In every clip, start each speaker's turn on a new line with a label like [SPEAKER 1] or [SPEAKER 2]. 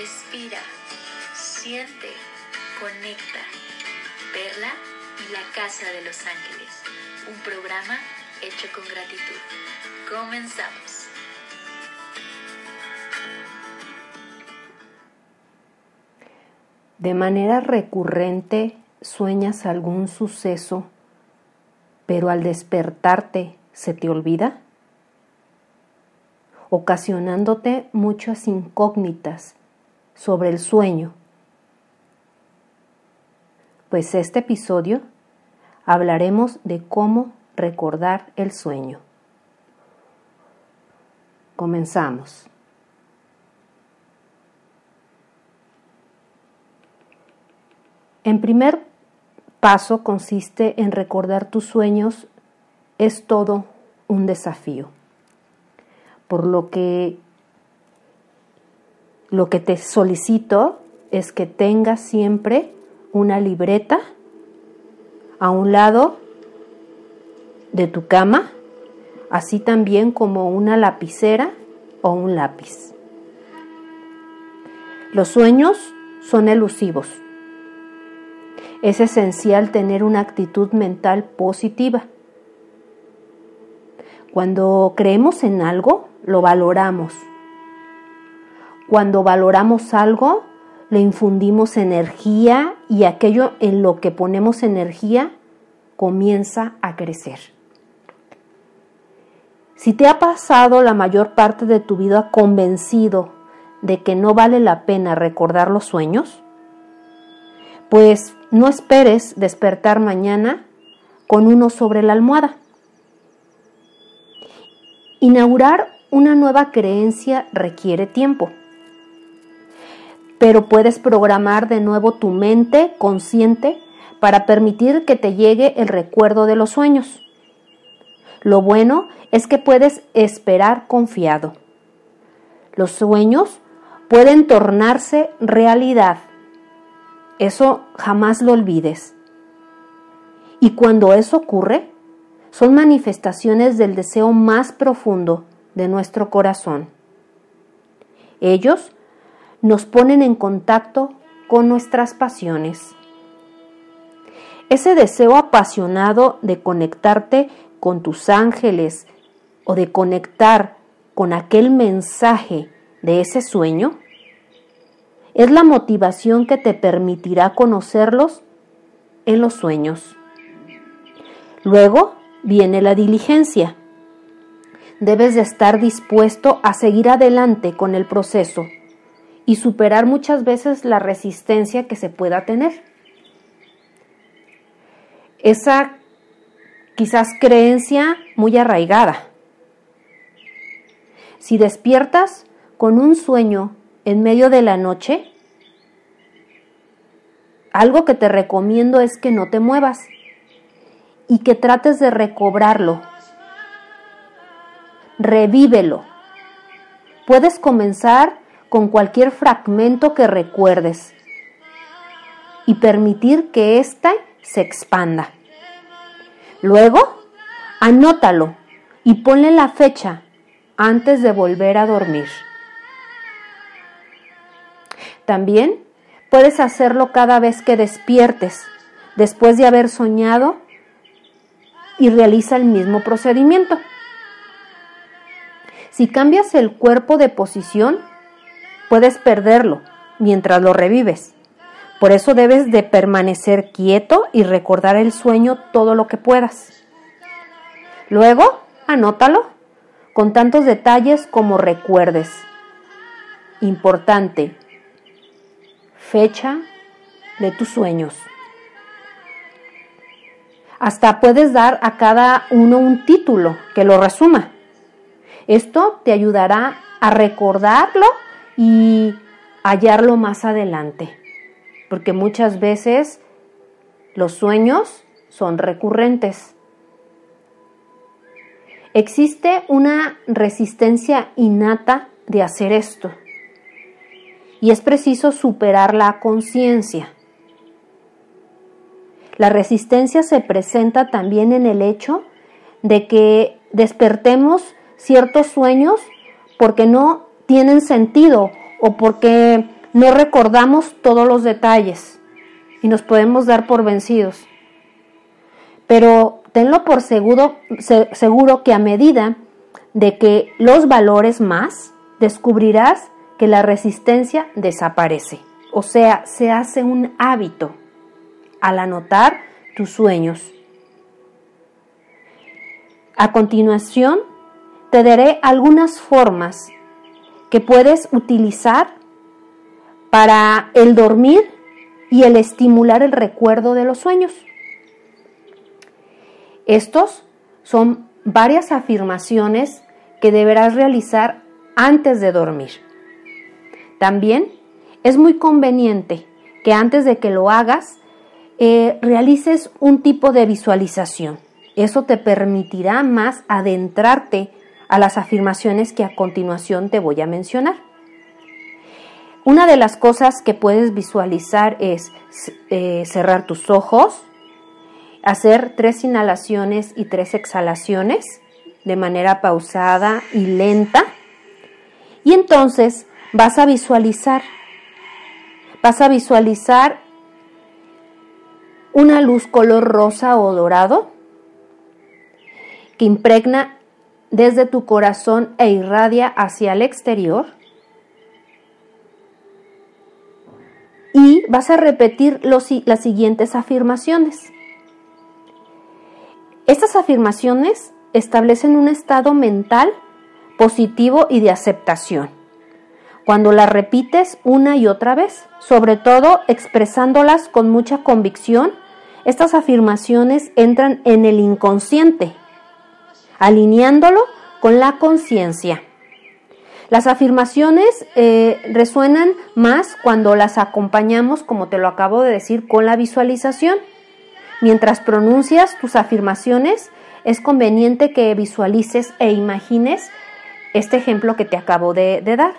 [SPEAKER 1] Respira, siente, conecta. Perla y la Casa de los Ángeles, un programa hecho con gratitud. Comenzamos.
[SPEAKER 2] De manera recurrente sueñas algún suceso, pero al despertarte se te olvida, ocasionándote muchas incógnitas sobre el sueño. Pues este episodio hablaremos de cómo recordar el sueño. Comenzamos. En primer paso consiste en recordar tus sueños. Es todo un desafío. Por lo que lo que te solicito es que tengas siempre una libreta a un lado de tu cama, así también como una lapicera o un lápiz. Los sueños son elusivos es esencial tener una actitud mental positiva. Cuando creemos en algo, lo valoramos. Cuando valoramos algo, le infundimos energía y aquello en lo que ponemos energía comienza a crecer. Si te ha pasado la mayor parte de tu vida convencido de que no vale la pena recordar los sueños, pues no esperes despertar mañana con uno sobre la almohada. Inaugurar una nueva creencia requiere tiempo, pero puedes programar de nuevo tu mente consciente para permitir que te llegue el recuerdo de los sueños. Lo bueno es que puedes esperar confiado. Los sueños pueden tornarse realidad eso jamás lo olvides. Y cuando eso ocurre, son manifestaciones del deseo más profundo de nuestro corazón. Ellos nos ponen en contacto con nuestras pasiones. Ese deseo apasionado de conectarte con tus ángeles o de conectar con aquel mensaje de ese sueño es la motivación que te permitirá conocerlos en los sueños. Luego viene la diligencia. Debes de estar dispuesto a seguir adelante con el proceso y superar muchas veces la resistencia que se pueda tener. Esa quizás creencia muy arraigada. Si despiertas con un sueño en medio de la noche, algo que te recomiendo es que no te muevas y que trates de recobrarlo. Revívelo. Puedes comenzar con cualquier fragmento que recuerdes y permitir que éste se expanda. Luego, anótalo y ponle la fecha antes de volver a dormir. También puedes hacerlo cada vez que despiertes, después de haber soñado, y realiza el mismo procedimiento. Si cambias el cuerpo de posición, puedes perderlo mientras lo revives. Por eso debes de permanecer quieto y recordar el sueño todo lo que puedas. Luego, anótalo con tantos detalles como recuerdes. Importante, fecha de tus sueños. Hasta puedes dar a cada uno un título que lo resuma. Esto te ayudará a recordarlo y hallarlo más adelante, porque muchas veces los sueños son recurrentes. Existe una resistencia innata de hacer esto y es preciso superar la conciencia. La resistencia se presenta también en el hecho de que despertemos ciertos sueños porque no tienen sentido o porque no recordamos todos los detalles y nos podemos dar por vencidos. Pero tenlo por seguro, seguro que a medida de que los valores más, descubrirás que la resistencia desaparece. O sea, se hace un hábito al anotar tus sueños. A continuación, te daré algunas formas que puedes utilizar para el dormir y el estimular el recuerdo de los sueños. Estos son varias afirmaciones que deberás realizar antes de dormir. También es muy conveniente que antes de que lo hagas eh, realices un tipo de visualización. Eso te permitirá más adentrarte a las afirmaciones que a continuación te voy a mencionar. Una de las cosas que puedes visualizar es eh, cerrar tus ojos, hacer tres inhalaciones y tres exhalaciones de manera pausada y lenta. Y entonces vas a visualizar, vas a visualizar una luz color rosa o dorado que impregna desde tu corazón e irradia hacia el exterior. Y vas a repetir las siguientes afirmaciones. Estas afirmaciones establecen un estado mental positivo y de aceptación. Cuando las repites una y otra vez, sobre todo expresándolas con mucha convicción, estas afirmaciones entran en el inconsciente alineándolo con la conciencia. Las afirmaciones eh, resuenan más cuando las acompañamos, como te lo acabo de decir, con la visualización. Mientras pronuncias tus afirmaciones, es conveniente que visualices e imagines este ejemplo que te acabo de dar.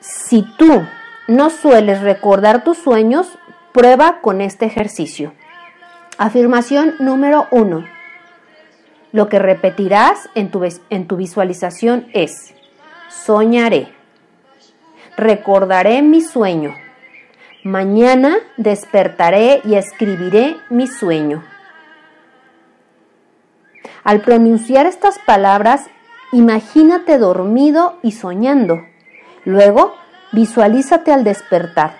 [SPEAKER 2] Si tú no sueles recordar tus sueños, prueba con este ejercicio. Afirmación número uno. Lo que repetirás en tu, en tu visualización es, soñaré, recordaré mi sueño, mañana despertaré y escribiré mi sueño. Al pronunciar estas palabras, imagínate dormido y soñando. Luego, visualízate al despertar,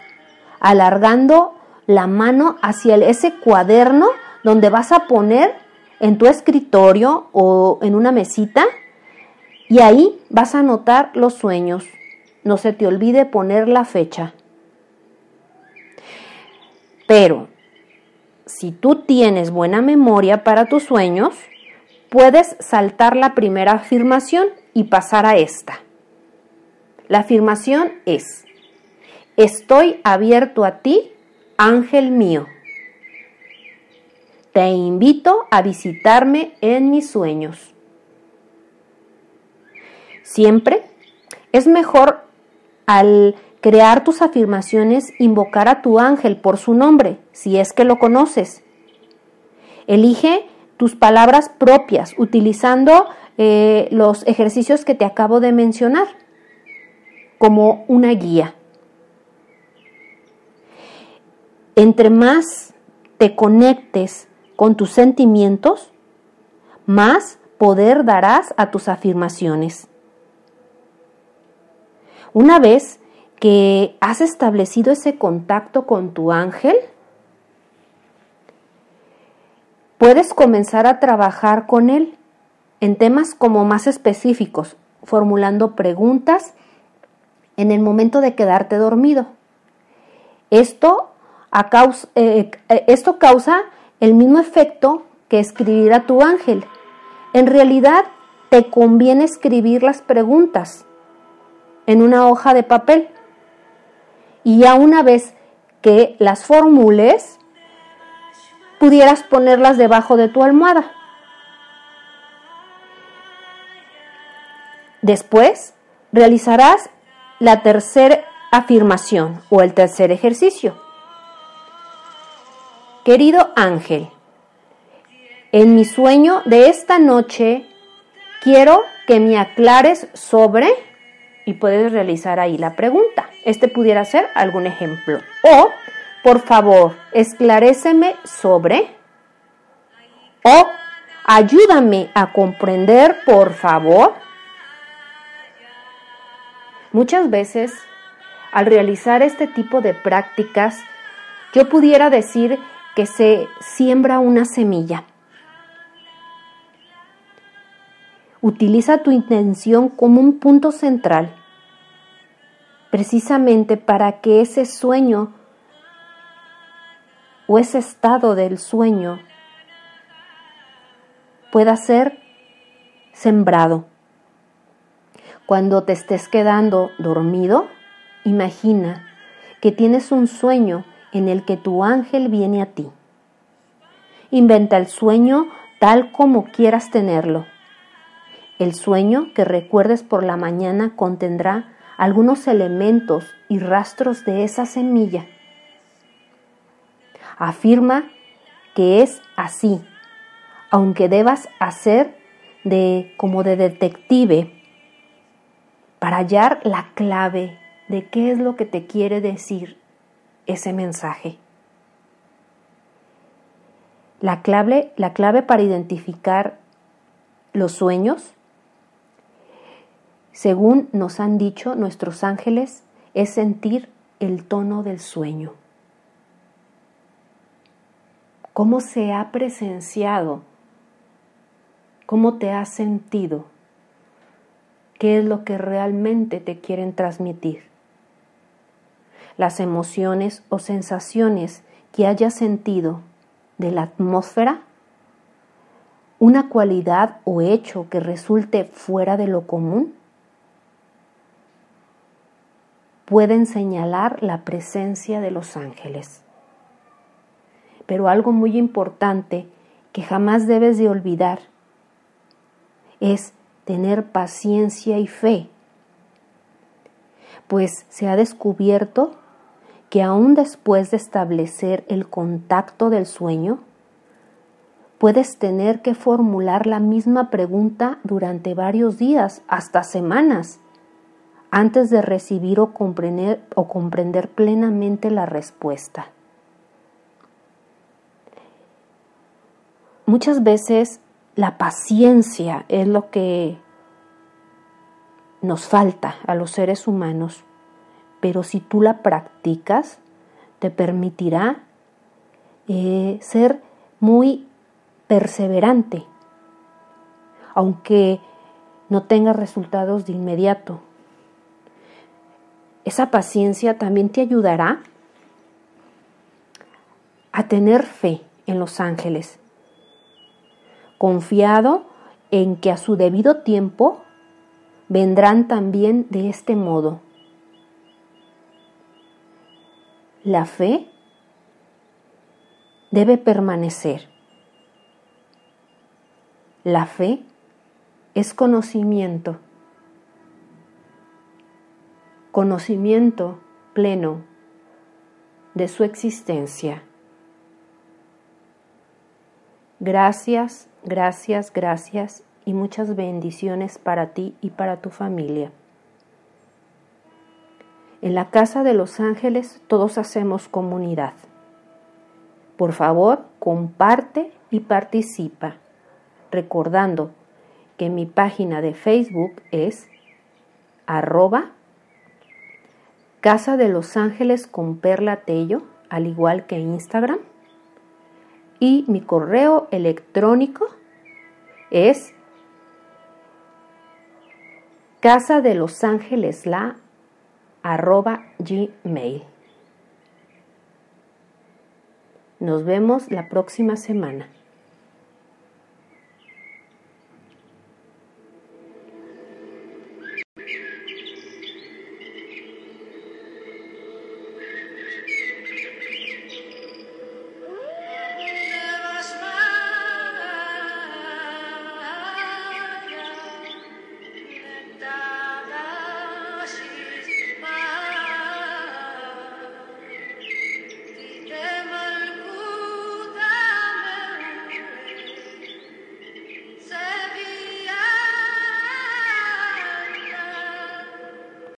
[SPEAKER 2] alargando la mano hacia ese cuaderno donde vas a poner en tu escritorio o en una mesita y ahí vas a anotar los sueños. No se te olvide poner la fecha. Pero si tú tienes buena memoria para tus sueños, puedes saltar la primera afirmación y pasar a esta. La afirmación es, estoy abierto a ti, ángel mío. Te invito a visitarme en mis sueños. Siempre es mejor al crear tus afirmaciones invocar a tu ángel por su nombre, si es que lo conoces. Elige tus palabras propias utilizando eh, los ejercicios que te acabo de mencionar como una guía. Entre más te conectes con tus sentimientos, más poder darás a tus afirmaciones. Una vez que has establecido ese contacto con tu ángel, puedes comenzar a trabajar con él en temas como más específicos, formulando preguntas en el momento de quedarte dormido. Esto, eh, eh, esto causa el mismo efecto que escribir a tu ángel. En realidad, te conviene escribir las preguntas en una hoja de papel. Y ya una vez que las formules, pudieras ponerlas debajo de tu almohada. Después, realizarás la tercera afirmación o el tercer ejercicio. Querido ángel, en mi sueño de esta noche quiero que me aclares sobre y puedes realizar ahí la pregunta. Este pudiera ser algún ejemplo. O, por favor, esclaréceme sobre. O, ayúdame a comprender, por favor. Muchas veces, al realizar este tipo de prácticas, yo pudiera decir que se siembra una semilla. Utiliza tu intención como un punto central, precisamente para que ese sueño o ese estado del sueño pueda ser sembrado. Cuando te estés quedando dormido, imagina que tienes un sueño en el que tu ángel viene a ti. Inventa el sueño tal como quieras tenerlo. El sueño que recuerdes por la mañana contendrá algunos elementos y rastros de esa semilla. Afirma que es así, aunque debas hacer de como de detective para hallar la clave de qué es lo que te quiere decir ese mensaje. La clave, la clave para identificar los sueños, según nos han dicho nuestros ángeles, es sentir el tono del sueño. ¿Cómo se ha presenciado? ¿Cómo te has sentido? ¿Qué es lo que realmente te quieren transmitir? Las emociones o sensaciones que hayas sentido de la atmósfera, una cualidad o hecho que resulte fuera de lo común, pueden señalar la presencia de los ángeles. Pero algo muy importante que jamás debes de olvidar es tener paciencia y fe, pues se ha descubierto que aún después de establecer el contacto del sueño, puedes tener que formular la misma pregunta durante varios días, hasta semanas, antes de recibir o comprender, o comprender plenamente la respuesta. Muchas veces la paciencia es lo que nos falta a los seres humanos pero si tú la practicas, te permitirá eh, ser muy perseverante, aunque no tengas resultados de inmediato. Esa paciencia también te ayudará a tener fe en los ángeles, confiado en que a su debido tiempo vendrán también de este modo la fe debe permanecer. La fe es conocimiento, conocimiento pleno de su existencia. Gracias, gracias, gracias y muchas bendiciones para ti y para tu familia. En la casa de los ángeles todos hacemos comunidad. Por favor, comparte y participa, recordando que mi página de Facebook es arroba Casa de los Ángeles con Perla Tello, al igual que Instagram. Y mi correo electrónico es casa de los ángeles la arroba gmail. Nos vemos la próxima semana.